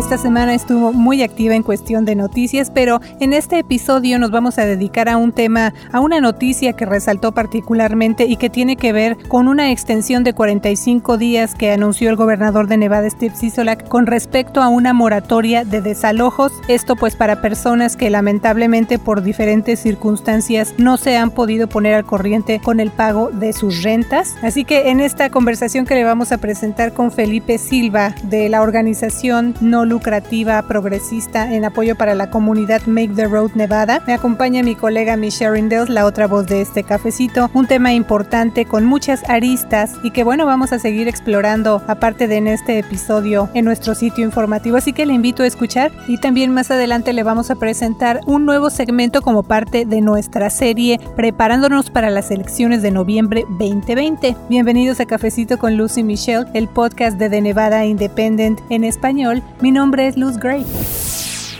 Esta semana estuvo muy activa en cuestión de noticias, pero en este episodio nos vamos a dedicar a un tema, a una noticia que resaltó particularmente y que tiene que ver con una extensión de 45 días que anunció el gobernador de Nevada, Steve Sisolak, con respecto a una moratoria de desalojos. Esto pues para personas que lamentablemente por diferentes circunstancias no se han podido poner al corriente con el pago de sus rentas. Así que en esta conversación que le vamos a presentar con Felipe Silva de la organización No lucrativa progresista en apoyo para la comunidad Make the Road Nevada. Me acompaña mi colega Michelle Rindels, la otra voz de este cafecito. Un tema importante con muchas aristas y que bueno, vamos a seguir explorando aparte de en este episodio en nuestro sitio informativo. Así que le invito a escuchar y también más adelante le vamos a presentar un nuevo segmento como parte de nuestra serie preparándonos para las elecciones de noviembre 2020. Bienvenidos a Cafecito con Lucy Michelle, el podcast de The Nevada Independent en español. Mi nombre es Luz Gray.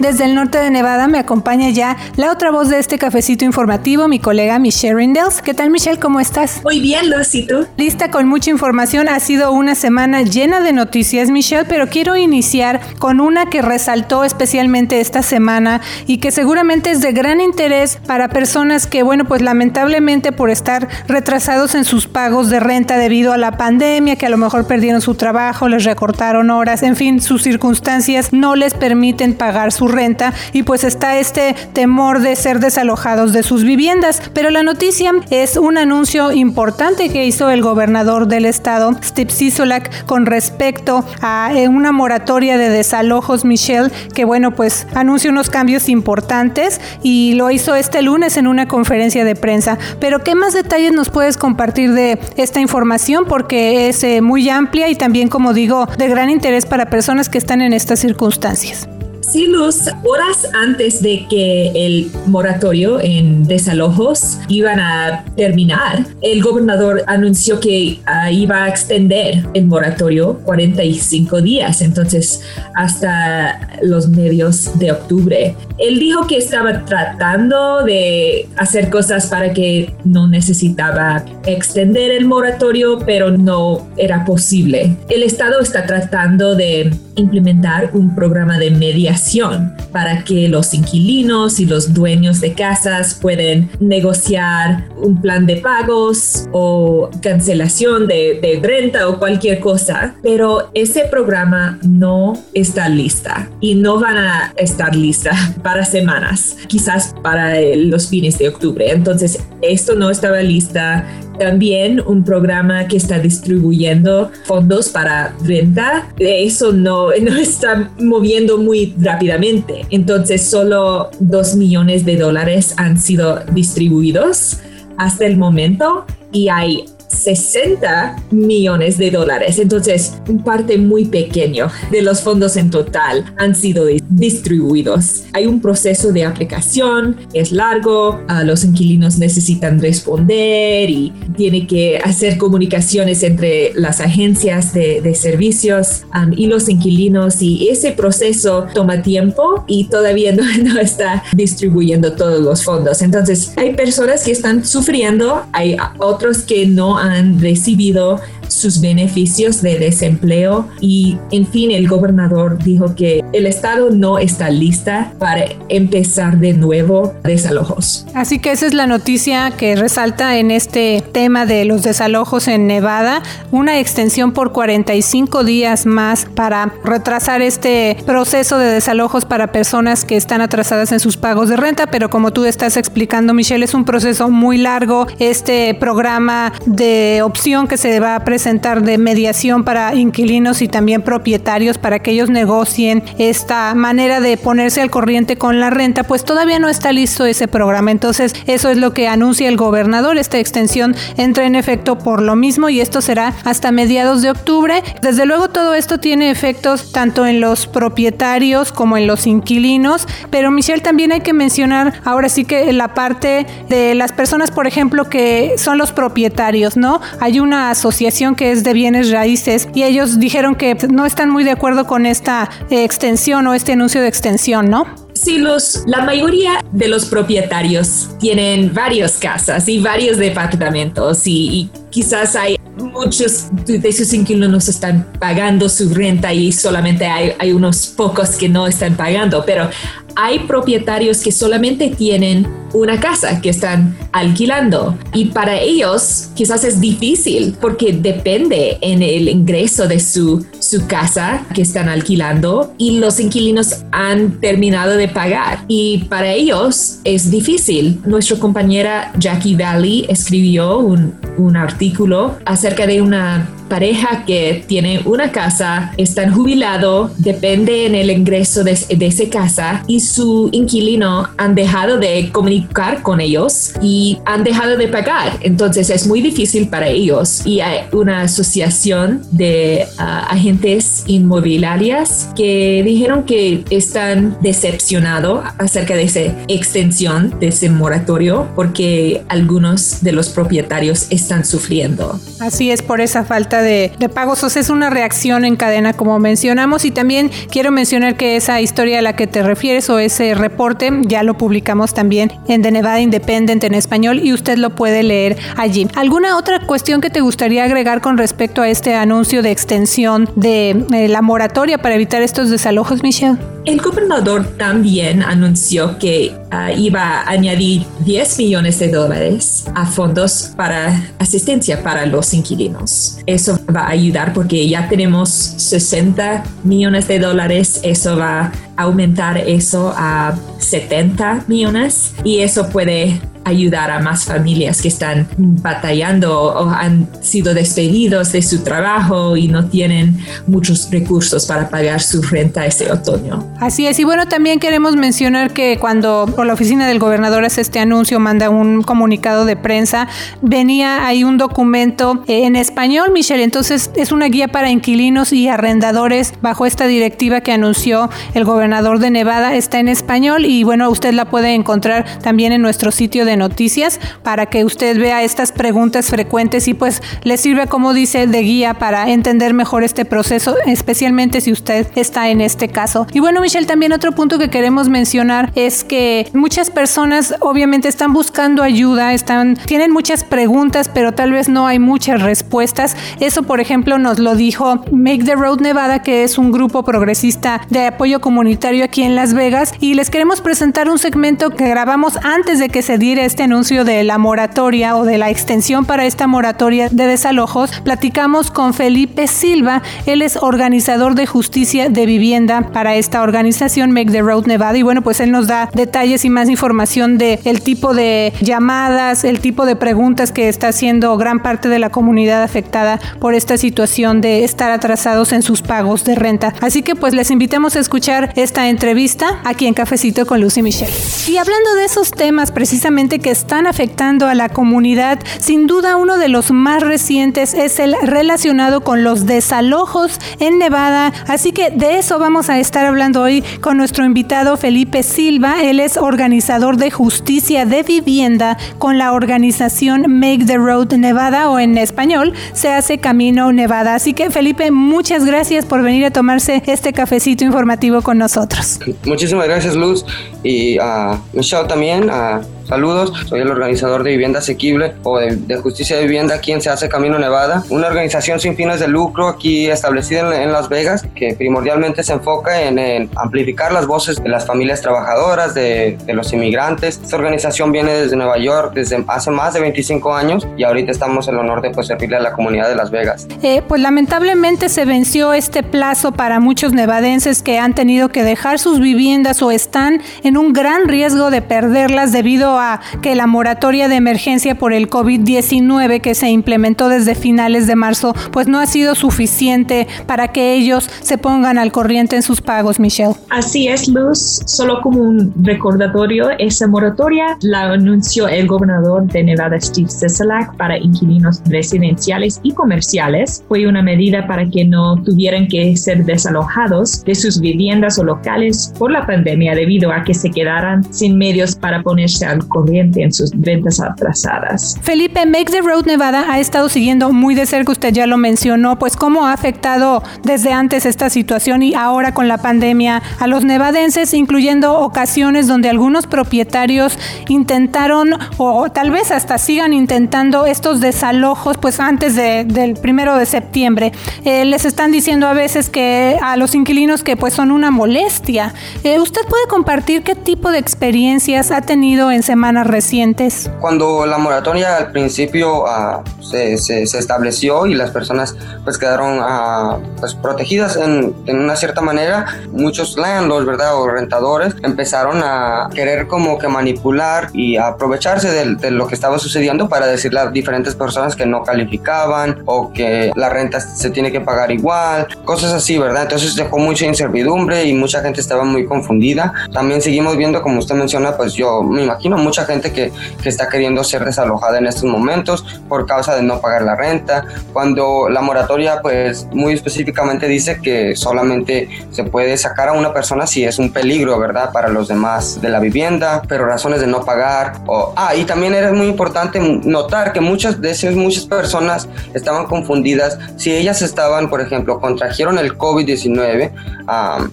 Desde el norte de Nevada me acompaña ya la otra voz de este cafecito informativo, mi colega Michelle Rindels. ¿Qué tal Michelle? ¿Cómo estás? Muy bien, Luz, ¿y tú? Lista con mucha información. Ha sido una semana llena de noticias, Michelle, pero quiero iniciar con una que resaltó especialmente esta semana y que seguramente es de gran interés para personas que, bueno, pues lamentablemente por estar retrasados en sus pagos de renta debido a la pandemia, que a lo mejor perdieron su trabajo, les recortaron horas, en fin, sus circunstancias no les permiten pagar su renta y pues está este temor de ser desalojados de sus viviendas. Pero la noticia es un anuncio importante que hizo el gobernador del estado, Steve Sisolak, con respecto a eh, una moratoria de desalojos, Michelle, que bueno, pues anuncia unos cambios importantes y lo hizo este lunes en una conferencia de prensa. Pero ¿qué más detalles nos puedes compartir de esta información? Porque es eh, muy amplia y también, como digo, de gran interés para personas que están en estas circunstancias. Sí, Luz, horas antes de que el moratorio en desalojos iban a terminar, el gobernador anunció que iba a extender el moratorio 45 días, entonces hasta los medios de octubre. Él dijo que estaba tratando de hacer cosas para que no necesitaba extender el moratorio, pero no era posible. El Estado está tratando de implementar un programa de mediación para que los inquilinos y los dueños de casas pueden negociar un plan de pagos o cancelación de, de renta o cualquier cosa. Pero ese programa no está lista y no van a estar lista para semanas, quizás para los fines de octubre. Entonces, esto no estaba lista también un programa que está distribuyendo fondos para renta. Eso no, no está moviendo muy rápidamente. Entonces solo dos millones de dólares han sido distribuidos hasta el momento y hay 60 millones de dólares. Entonces, un parte muy pequeño de los fondos en total han sido distribuidos. Hay un proceso de aplicación, es largo, los inquilinos necesitan responder y tiene que hacer comunicaciones entre las agencias de, servicios um, y los inquilinos y ese proceso toma tiempo y todavía no, no está distribuyendo todos los fondos. Entonces, hay personas que están sufriendo, hay otros que no han recibido sus beneficios de desempleo y en fin el gobernador dijo que el estado no está lista para empezar de nuevo desalojos. Así que esa es la noticia que resalta en este tema de los desalojos en Nevada, una extensión por 45 días más para retrasar este proceso de desalojos para personas que están atrasadas en sus pagos de renta, pero como tú estás explicando Michelle es un proceso muy largo, este programa de opción que se va a presentar de mediación para inquilinos y también propietarios para que ellos negocien esta manera de ponerse al corriente con la renta, pues todavía no está listo ese programa. Entonces, eso es lo que anuncia el gobernador. Esta extensión entra en efecto por lo mismo y esto será hasta mediados de octubre. Desde luego, todo esto tiene efectos tanto en los propietarios como en los inquilinos, pero Michelle también hay que mencionar ahora sí que la parte de las personas, por ejemplo, que son los propietarios, ¿no? Hay una asociación que es de bienes raíces y ellos dijeron que no están muy de acuerdo con esta eh, extensión o este anuncio de extensión, ¿no? Sí, los, la mayoría de los propietarios tienen varias casas y varios departamentos y, quizás hay muchos de sus inquilinos están pagando su renta y solamente hay, hay unos pocos que no están pagando, pero hay propietarios que solamente tienen una casa que están alquilando y para ellos quizás es difícil porque depende en el ingreso de su, su casa que están alquilando y los inquilinos han terminado de pagar y para ellos es difícil. Nuestra compañera Jackie Valley escribió un, un artículo acerca de una pareja que tiene una casa, están jubilado, depende en el ingreso de, de esa casa y su inquilino han dejado de comunicar con ellos y han dejado de pagar. Entonces es muy difícil para ellos y hay una asociación de uh, agentes inmobiliarias que dijeron que están decepcionados acerca de esa extensión de ese moratorio porque algunos de los propietarios están sufriendo. Así es por esa falta de, pagos. O es una reacción en cadena, como mencionamos. Y también quiero mencionar que esa historia a la que te refieres o ese reporte ya lo publicamos también en The Nevada Independent en español y usted lo puede leer allí. ¿Alguna otra cuestión que te gustaría agregar con respecto a este anuncio de extensión de eh, la moratoria para evitar estos desalojos, Michelle? El gobernador también anunció que uh, iba a añadir 10 millones de dólares a fondos para asistencia para los inquilinos. Eso va a ayudar porque ya tenemos 60 millones de dólares. Eso va a aumentar eso a 70 millones y eso puede ayudar a más familias que están batallando o han sido despedidos de su trabajo y no tienen muchos recursos para pagar su renta este otoño. Así es, y bueno, también queremos mencionar que cuando por la oficina del gobernador hace este anuncio, manda un comunicado de prensa, venía ahí un documento en español, Michelle, entonces es una guía para inquilinos y arrendadores bajo esta directiva que anunció el gobernador de Nevada, está en español y bueno, usted la puede encontrar también en nuestro sitio de noticias para que usted vea estas preguntas frecuentes y pues le sirve como dice de guía para entender mejor este proceso, especialmente si usted está en este caso. Y bueno, Michelle, también otro punto que queremos mencionar es que muchas personas obviamente están buscando ayuda, están tienen muchas preguntas, pero tal vez no hay muchas respuestas. Eso, por ejemplo, nos lo dijo Make the Road Nevada, que es un grupo progresista de apoyo comunitario aquí en Las Vegas y les queremos presentar un segmento que grabamos antes de que se diera este anuncio de la moratoria o de la extensión para esta moratoria de desalojos, platicamos con Felipe Silva. Él es organizador de justicia de vivienda para esta organización Make the Road Nevada. Y bueno, pues él nos da detalles y más información de el tipo de llamadas, el tipo de preguntas que está haciendo gran parte de la comunidad afectada por esta situación de estar atrasados en sus pagos de renta. Así que pues les invitamos a escuchar esta entrevista aquí en Cafecito con Lucy Michelle. Y hablando de esos temas precisamente que están afectando a la comunidad. Sin duda uno de los más recientes es el relacionado con los desalojos en Nevada. Así que de eso vamos a estar hablando hoy con nuestro invitado Felipe Silva. Él es organizador de justicia de vivienda con la organización Make the Road Nevada o en español se hace Camino Nevada. Así que Felipe, muchas gracias por venir a tomarse este cafecito informativo con nosotros. Muchísimas gracias Luz y a Michelle también. A Saludos, soy el organizador de Vivienda Asequible o de, Justicia de Vivienda aquí Se Hace Camino Nevada, una organización sin fines de lucro aquí establecida en, Las Vegas que primordialmente se enfoca en, amplificar las voces de las familias trabajadoras, de, los inmigrantes. Esta organización viene desde Nueva York desde hace más de 25 años y ahorita estamos en el honor de pues, servirle a la comunidad de Las Vegas. Eh, pues lamentablemente se venció este plazo para muchos nevadenses que han tenido que dejar sus viviendas o están en un gran riesgo de perderlas debido a que la moratoria de emergencia por el COVID-19 que se implementó desde finales de marzo, pues no ha sido suficiente para que ellos se pongan al corriente en sus pagos, Michelle. Así es, Luz. Solo como un recordatorio, esa moratoria la anunció el gobernador de Nevada, Steve Sisolak, para inquilinos residenciales y comerciales. Fue una medida para que no tuvieran que ser desalojados de sus viviendas o locales por la pandemia debido a que se quedaran sin medios para ponerse al al corriente en sus rentas atrasadas. Felipe, Make the Road Nevada ha estado siguiendo muy de cerca, usted ya lo mencionó, pues cómo ha afectado desde antes esta situación y ahora con la pandemia a los nevadenses, incluyendo ocasiones donde algunos propietarios intentaron o tal vez hasta sigan intentando estos desalojos pues antes del primero de septiembre. Eh, les están diciendo a veces que a los inquilinos que pues son una molestia. Eh, ¿Usted puede compartir qué tipo de experiencias ha tenido en semanas recientes? Cuando la moratoria al principio ah, se, se, estableció y las personas pues quedaron ah, pues protegidas en, en, una cierta manera, muchos landlords, ¿verdad? O rentadores empezaron a querer como que manipular y aprovecharse de, de lo que estaba sucediendo para decirle a diferentes personas que no calificaban o que la renta se tiene que pagar igual, cosas así, ¿verdad? Entonces dejó mucha incertidumbre y mucha gente estaba muy confundida. También seguimos viendo, como usted menciona, pues yo me imagino mucha gente que, que está queriendo ser desalojada en estos momentos por causa de no pagar la renta, cuando la moratoria pues muy específicamente dice que solamente se puede sacar a una persona si es un peligro, ¿verdad? Para los demás de la vivienda, pero razones de no pagar. O, ah, y también era muy importante notar que muchas de esas muchas personas estaban confundidas si ellas estaban, por ejemplo, contrajeron el COVID-19,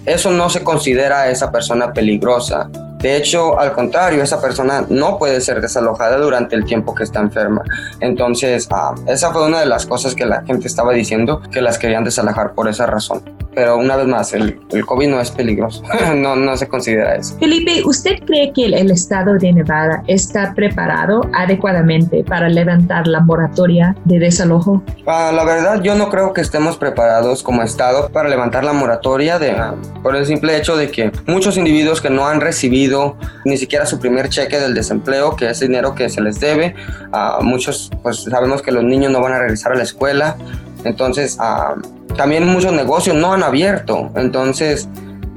eso no se considera a esa persona peligrosa. De hecho, al contrario, esa persona no puede ser desalojada durante el tiempo que está enferma. Entonces, esa fue una de las cosas que la gente estaba diciendo, que las querían desalojar por esa razón pero una vez más, el, el COVID no es peligroso, no, no se considera eso. Felipe, ¿usted cree que el, estado de Nevada está preparado adecuadamente para levantar la moratoria de desalojo? Ah, la verdad, yo no creo que estemos preparados como estado para levantar la moratoria de, ah, por el simple hecho de que muchos individuos que no han recibido ni siquiera su primer cheque del desempleo, que es dinero que se les debe, a muchos pues sabemos que los niños no van a regresar a la escuela, entonces a también muchos negocios no han abierto, entonces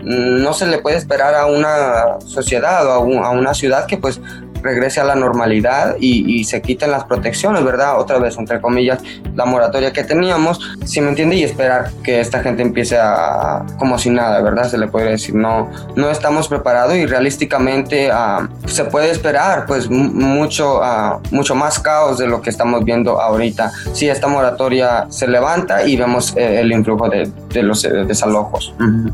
mm, no se le puede esperar a una sociedad o a, una ciudad que pues regrese a la normalidad y, se quiten las protecciones, ¿verdad? Otra vez, entre comillas, la moratoria que teníamos, si me entiende, y esperar que esta gente empiece a, como si nada, ¿verdad? Se le puede decir, no, no estamos preparados y realísticamente ah, se puede esperar, pues, mucho, uh, mucho más caos de lo que estamos viendo ahorita. Si esta moratoria se levanta y vemos eh, el influjo de, de los eh, desalojos.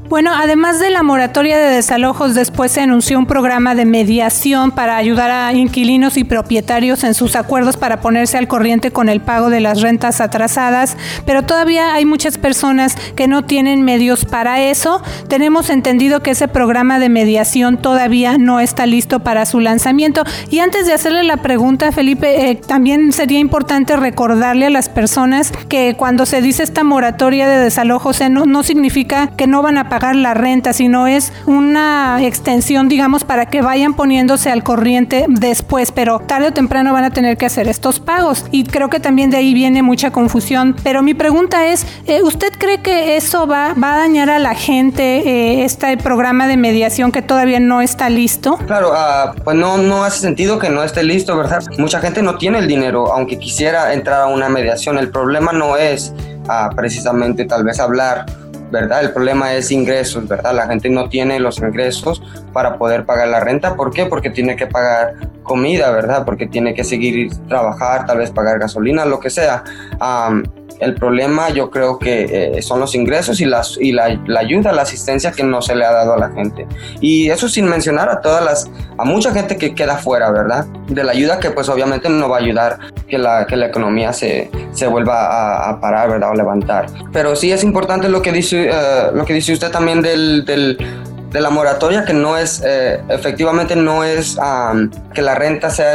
Bueno, además de la moratoria de desalojos, después se anunció un programa de mediación para ayudar a inquilinos y propietarios en sus acuerdos para ponerse al corriente con el pago de las rentas atrasadas, pero todavía hay muchas personas que no tienen medios para eso. Tenemos entendido que ese programa de mediación todavía no está listo para su lanzamiento. Y antes de hacerle la pregunta, Felipe, eh, también sería importante recordarle a las personas que cuando se dice esta moratoria de desalojos, no, no significa que no van a pagar la renta, sino es una extensión, digamos, para que vayan poniéndose al corriente después, pero tarde o temprano van a tener que hacer estos pagos. Y creo que también de ahí viene mucha confusión. Pero mi pregunta es, eh, ¿usted cree que eso va, va a dañar a la gente, eh, este programa de mediación que todavía no está listo? Claro, uh, pues no, no hace sentido que no esté listo, ¿verdad? Mucha gente no tiene el dinero, aunque quisiera entrar a una mediación. El problema no es uh, precisamente tal vez hablar ¿verdad? El problema es ingresos, ¿verdad? La gente no tiene los ingresos para poder pagar la renta. ¿Por qué? Porque tiene que pagar comida, ¿verdad? Porque tiene que seguir trabajar, tal vez pagar gasolina, lo que sea. El problema yo creo que eh, son los ingresos y, las, y la, ayuda, la asistencia que no se le ha dado a la gente. Y eso sin mencionar a todas las, a mucha gente que queda fuera, ¿verdad? De la ayuda que pues obviamente no va a ayudar que la, que la economía se, se vuelva a, parar, ¿verdad? O levantar. Pero sí es importante lo que dice, eh, lo que dice usted también del, del de la moratoria que no es, eh, efectivamente no es que la renta sea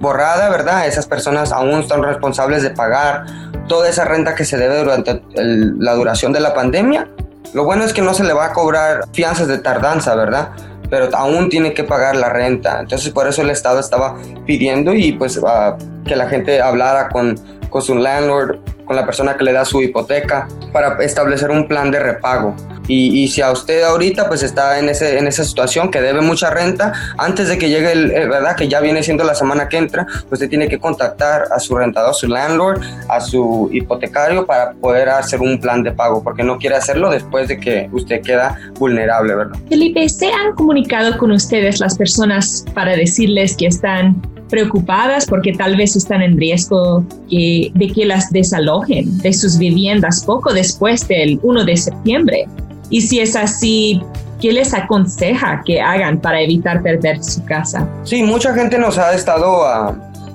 borrada, ¿verdad? Esas personas aún son responsables de pagar toda esa renta que se debe durante la duración de la pandemia. Lo bueno es que no se le va a cobrar fianzas de tardanza, ¿verdad? Pero aún tiene que pagar la renta. Entonces por eso el Estado estaba pidiendo y pues que la gente hablara con, con su landlord, con la persona que le da su hipoteca, para establecer un plan de repago. Y, si a usted ahorita pues está en, ese, en esa situación que debe mucha renta, antes de que llegue el, verdad que ya viene siendo la semana que entra, usted tiene que contactar a su rentador, su landlord, a su hipotecario para poder hacer un plan de pago, porque no quiere hacerlo después de que usted queda vulnerable, ¿verdad? Felipe, ¿se han comunicado con ustedes las personas para decirles que están preocupadas porque tal vez están en riesgo de que las desalojen de sus viviendas poco después del 1 de septiembre. Y si es así, ¿qué les aconseja que hagan para evitar perder su casa? Sí, mucha gente nos ha estado ah,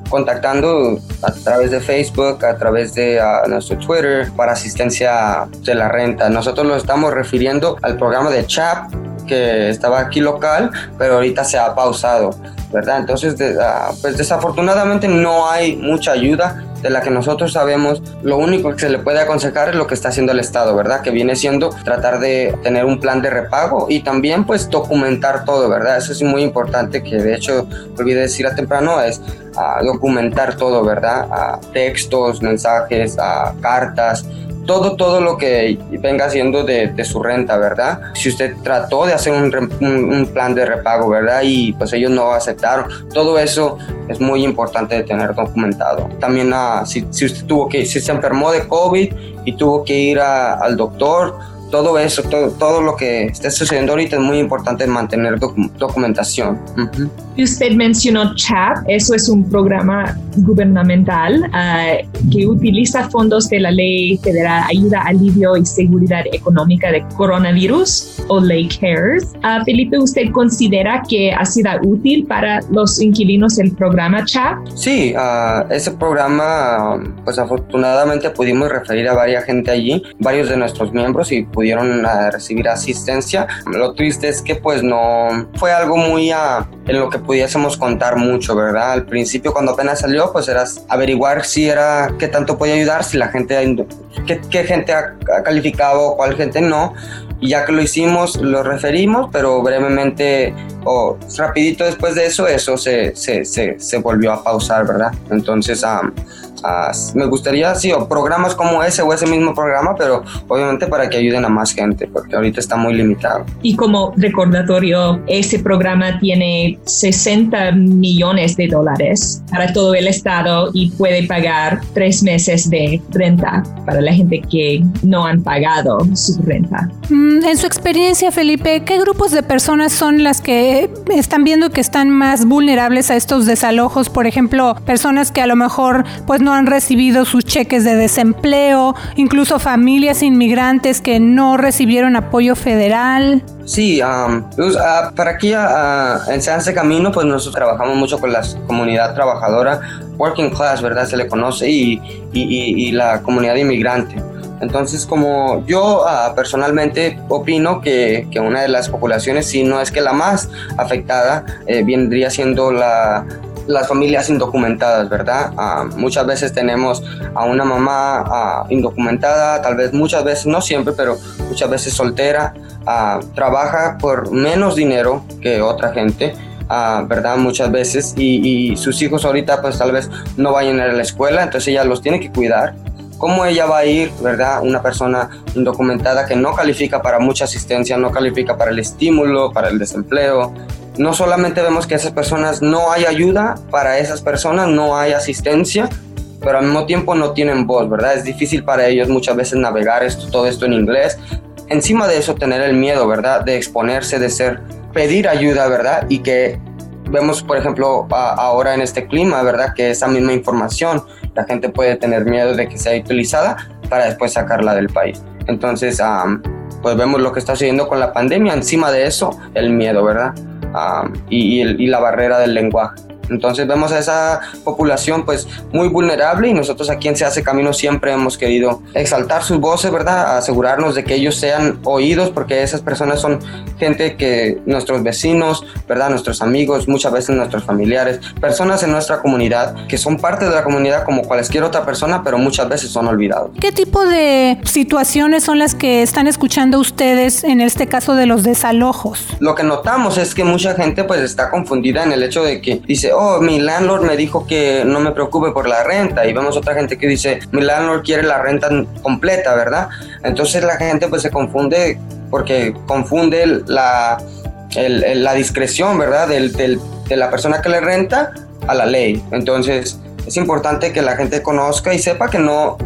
contactando a través de Facebook, a través de ah, nuestro Twitter para asistencia de la renta. Nosotros lo estamos refiriendo al programa de CHAP que estaba aquí local, pero ahorita se ha pausado, ¿verdad? Entonces, ah, pues desafortunadamente no hay mucha ayuda de la que nosotros sabemos, lo único que se le puede aconsejar es lo que está haciendo el Estado, ¿verdad? Que viene siendo tratar de tener un plan de repago y también pues documentar todo, ¿verdad? Eso es muy importante que de hecho olvidé decir a temprano es ah, documentar todo, ¿verdad? Ah, textos, mensajes, cartas, todo, todo lo que venga siendo de, su renta, ¿verdad? Si usted trató de hacer un, plan de repago, ¿verdad? Y pues ellos no aceptaron. Todo eso es muy importante de tener documentado. También ah, si, si, usted tuvo que, si se enfermó de COVID y tuvo que ir al doctor, todo eso, todo, todo lo que esté sucediendo ahorita es muy importante mantener documentación. Y Usted mencionó CHAP, eso es un programa gubernamental ah, que utiliza fondos de la Ley Federal Ayuda, Alivio y Seguridad Económica de Coronavirus o Ley CARES. Uh, Felipe, ¿usted considera que ha sido útil para los inquilinos el programa CHAP? Sí, uh, ese programa, pues afortunadamente pudimos referir a varias gente allí, varios de nuestros miembros y pudieron recibir asistencia. Lo triste es que pues no fue algo muy en lo que pudiésemos contar mucho, ¿verdad? Al principio cuando apenas salió pues era averiguar si era, qué tanto podía ayudar, si la gente, qué, qué gente ha, calificado, cuál gente no. Y ya que lo hicimos, lo referimos, pero brevemente o rapidito después de eso, eso se, se, se, se volvió a pausar, ¿verdad? Entonces, me gustaría, sí, o programas como ese o ese mismo programa, pero obviamente para que ayuden a más gente, porque ahorita está muy limitado. Y como recordatorio, ese programa tiene 60 millones de dólares para todo el estado y puede pagar tres meses de renta para la gente que no han pagado su renta. Mm, en su experiencia, Felipe, ¿qué grupos de personas son las que están viendo que están más vulnerables a estos desalojos? Por ejemplo, personas que a lo mejor pues no han recibido sus cheques de desempleo, incluso familias inmigrantes que no recibieron apoyo federal. Sí, pues, ah, para aquí en Sanse Camino, pues nosotros trabajamos mucho con la comunidad trabajadora, working class, ¿verdad? Se le conoce, y, y, la comunidad inmigrante. Entonces, como yo ah, personalmente opino que, que, una de las poblaciones, si no es que la más afectada, eh, vendría siendo la, las familias indocumentadas, ¿verdad? Ah, muchas veces tenemos a una mamá ah, indocumentada, tal vez muchas veces, no siempre, pero muchas veces soltera, ah, trabaja por menos dinero que otra gente. ¿verdad? Muchas veces y, y, sus hijos ahorita pues tal vez no vayan a la escuela, entonces ella los tiene que cuidar. ¿Cómo ella va a ir, verdad? Una persona indocumentada que no califica para mucha asistencia, no califica para el estímulo, para el desempleo, no solamente vemos que esas personas no hay ayuda para esas personas, no hay asistencia, pero al mismo tiempo no tienen voz, ¿verdad? Es difícil para ellos muchas veces navegar esto, todo esto en inglés. Encima de eso, tener el miedo, ¿verdad? De exponerse, de ser, pedir ayuda, ¿verdad? Y que vemos, por ejemplo, ahora en este clima, ¿verdad? Que esa misma información, la gente puede tener miedo de que sea utilizada para después sacarla del país. Entonces, pues vemos lo que está sucediendo con la pandemia. Encima de eso, el miedo, ¿verdad? y, y, la barrera del lenguaje. Entonces vemos a esa población pues muy vulnerable y nosotros aquí en Se hace Camino siempre hemos querido exaltar sus voces, ¿verdad? Asegurarnos de que ellos sean oídos porque esas personas son gente que nuestros vecinos, ¿verdad? Nuestros amigos, muchas veces nuestros familiares, personas en nuestra comunidad que son parte de la comunidad como cualquier otra persona, pero muchas veces son olvidados. ¿Qué tipo de situaciones son las que están escuchando ustedes en este caso de los desalojos? Lo que notamos es que mucha gente pues está confundida en el hecho de que dice, oh, mi landlord me dijo que no me preocupe por la renta y vemos otra gente que dice, mi landlord quiere la renta completa, ¿verdad? Entonces la gente pues se confunde porque confunde la, la discreción, ¿verdad? De la persona que le renta a la ley. Entonces es importante que la gente conozca y sepa que no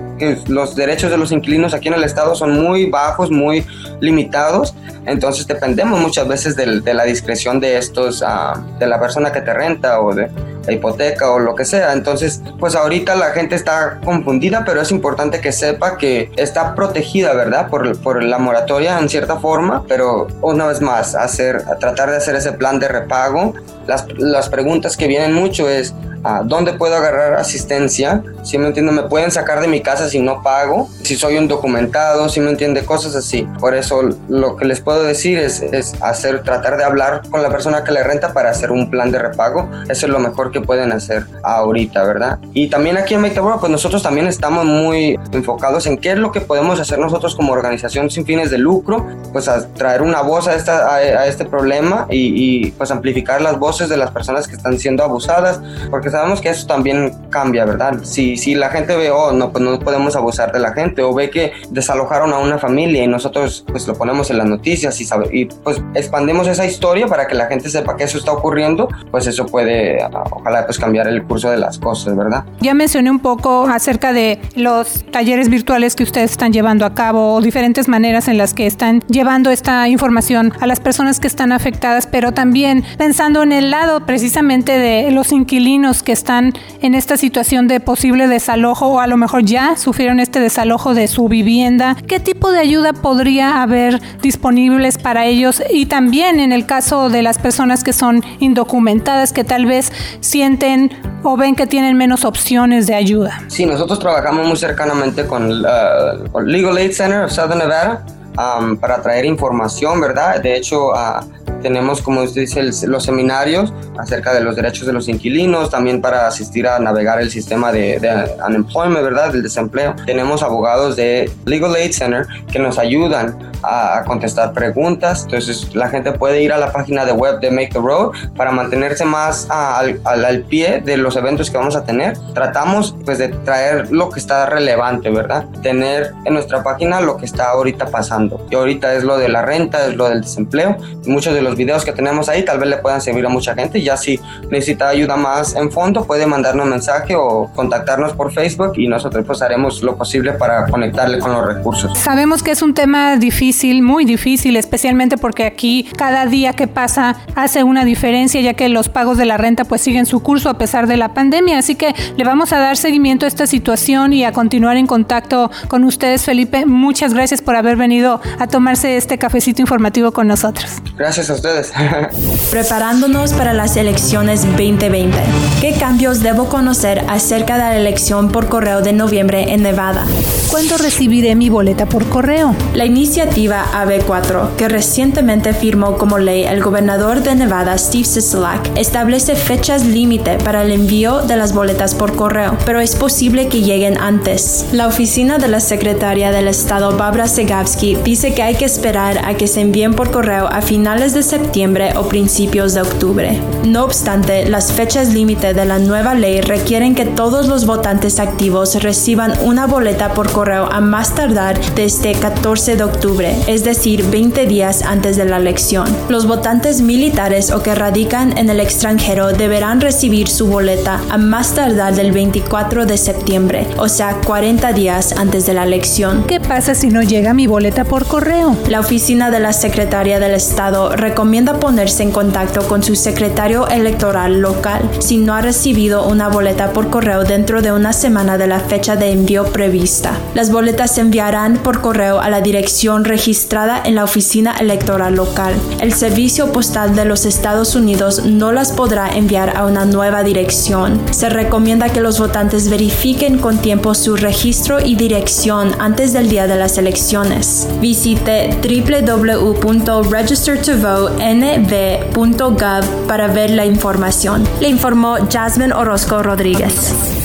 los derechos de los inquilinos aquí en el estado son muy bajos, muy limitados, entonces dependemos muchas veces de, de la discreción de estos, uh, de la persona que te renta o de la hipoteca o lo que sea. Entonces, pues ahorita la gente está confundida, pero es importante que sepa que está protegida, ¿verdad? Por, por la moratoria en cierta forma, pero una vez más, hacer, tratar de hacer ese plan de repago. Las, las preguntas que vienen mucho es, a dónde puedo agarrar asistencia, si me entiendo, me pueden sacar de mi casa si no pago, si soy un documentado, si me entiende, cosas así. Por eso lo que les puedo decir es, es hacer, tratar de hablar con la persona que le renta para hacer un plan de repago. Eso es lo mejor que pueden hacer ahorita, ¿verdad? Y también aquí en Make pues nosotros también estamos muy enfocados en qué es lo que podemos hacer nosotros como organización sin fines de lucro, pues a traer una voz a, esta, a, este problema y, y pues amplificar las voces de las personas que están siendo abusadas, porque sabemos que eso también cambia, ¿verdad? Si, si la gente ve, oh, no, pues no podemos abusar de la gente, o ve que desalojaron a una familia y nosotros pues lo ponemos en las noticias y, sabe, y pues expandemos esa historia para que la gente sepa que eso está ocurriendo, pues eso puede, ojalá pues cambiar el curso de las cosas, ¿verdad? Ya mencioné un poco acerca de los talleres virtuales que ustedes están llevando a cabo, o diferentes maneras en las que están llevando esta información a las personas que están afectadas, pero también pensando en el lado precisamente de los inquilinos que están en esta situación de posible desalojo o a lo mejor ya sufrieron este desalojo de su vivienda, ¿qué tipo de ayuda podría haber disponibles para ellos? Y también en el caso de las personas que son indocumentadas, que tal vez sienten o ven que tienen menos opciones de ayuda. Sí, nosotros trabajamos muy cercanamente con, uh, Legal Aid Center of Southern Nevada. Um, para traer información, ¿verdad? De hecho, uh, tenemos, como usted dice, los seminarios acerca de los derechos de los inquilinos, también para asistir a navegar el sistema de, de unemployment, ¿verdad? Del desempleo. Tenemos abogados de Legal Aid Center que nos ayudan a, contestar preguntas. Entonces la gente puede ir a la página de web de Make the Road para mantenerse más al, al, pie de los eventos que vamos a tener. Tratamos pues de traer lo que está relevante, ¿verdad? Tener en nuestra página lo que está ahorita pasando. Y ahorita es lo de la renta, es lo del desempleo. Y muchos de los videos que tenemos ahí tal vez le puedan servir a mucha gente. Ya si necesita ayuda más en fondo, puede mandarnos un mensaje o contactarnos por Facebook y nosotros pues haremos lo posible para conectarle con los recursos. Sabemos que es un tema difícil muy difícil, especialmente porque aquí cada día que pasa hace una diferencia, ya que los pagos de la renta pues siguen su curso a pesar de la pandemia. Así que le vamos a dar seguimiento a esta situación y a continuar en contacto con ustedes, Felipe. Muchas gracias por haber venido a tomarse este cafecito informativo con nosotros. Gracias a ustedes. Preparándonos para las elecciones 2020. ¿Qué cambios debo conocer acerca de la elección por correo de noviembre en Nevada? ¿Cuándo recibiré mi boleta por correo? La iniciativa AB4, que recientemente firmó como ley el gobernador de Nevada, Steve Sisolak, establece fechas límite para el envío de las boletas por correo, pero es posible que lleguen antes. La oficina de la secretaria del Estado, Barbara Segavsky, dice que hay que esperar a que se envíen por correo a finales de septiembre o principios de octubre. No obstante, las fechas límite de la nueva ley requieren que todos los votantes activos reciban una boleta por correo a más tardar desde 14 de octubre es decir, 20 días antes de la elección. Los votantes militares o que radican en el extranjero deberán recibir su boleta a más tardar del 24 de septiembre, o sea, 40 días antes de la elección. ¿Qué pasa si no llega mi boleta por correo? La oficina de la Secretaría del Estado recomienda ponerse en contacto con su secretario electoral local si no ha recibido una boleta por correo dentro de una semana de la fecha de envío prevista. Las boletas se enviarán por correo a la dirección registrada en la oficina electoral local. El Servicio Postal de los Estados Unidos no las podrá enviar a una nueva dirección. Se recomienda que los votantes verifiquen con tiempo su registro y dirección antes del día de las elecciones. Visite www.registertovotenv.gov para ver la información. Le informó Jasmine Orozco Rodríguez.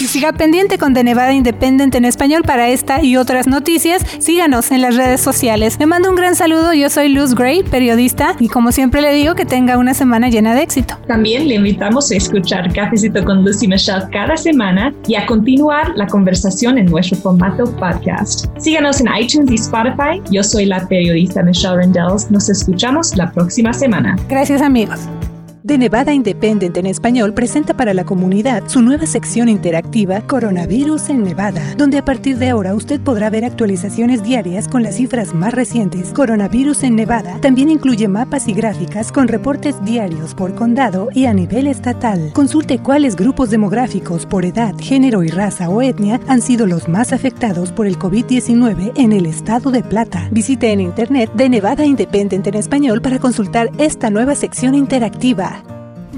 Y siga pendiente con The Nevada Independent en español para esta y otras noticias. Síganos en las redes sociales. Le mando un gran saludo. Yo soy Luz Gray, periodista, y como siempre le digo, que tenga una semana llena de éxito. También le invitamos a escuchar Cafecito con Luz y Michelle cada semana y a continuar la conversación en nuestro formato podcast. Síganos en iTunes y Spotify. Yo soy la periodista Michelle Rendells. Nos escuchamos la próxima semana. Gracias amigos. De Nevada Independent en español presenta para la comunidad su nueva sección interactiva Coronavirus en Nevada, donde a partir de ahora usted podrá ver actualizaciones diarias con las cifras más recientes. Coronavirus en Nevada también incluye mapas y gráficas con reportes diarios por condado y a nivel estatal. Consulte cuáles grupos demográficos por edad, género y raza o etnia han sido los más afectados por el COVID-19 en el estado de Plata. Visite en internet de Nevada Independent en español para consultar esta nueva sección interactiva.